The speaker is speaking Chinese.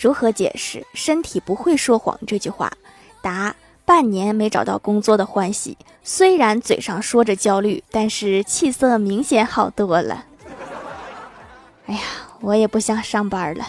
如何解释身体不会说谎这句话？答半年没找到工作的欢喜虽然嘴上说着焦虑但是气色明显好多了。哎呀我也不想上班了。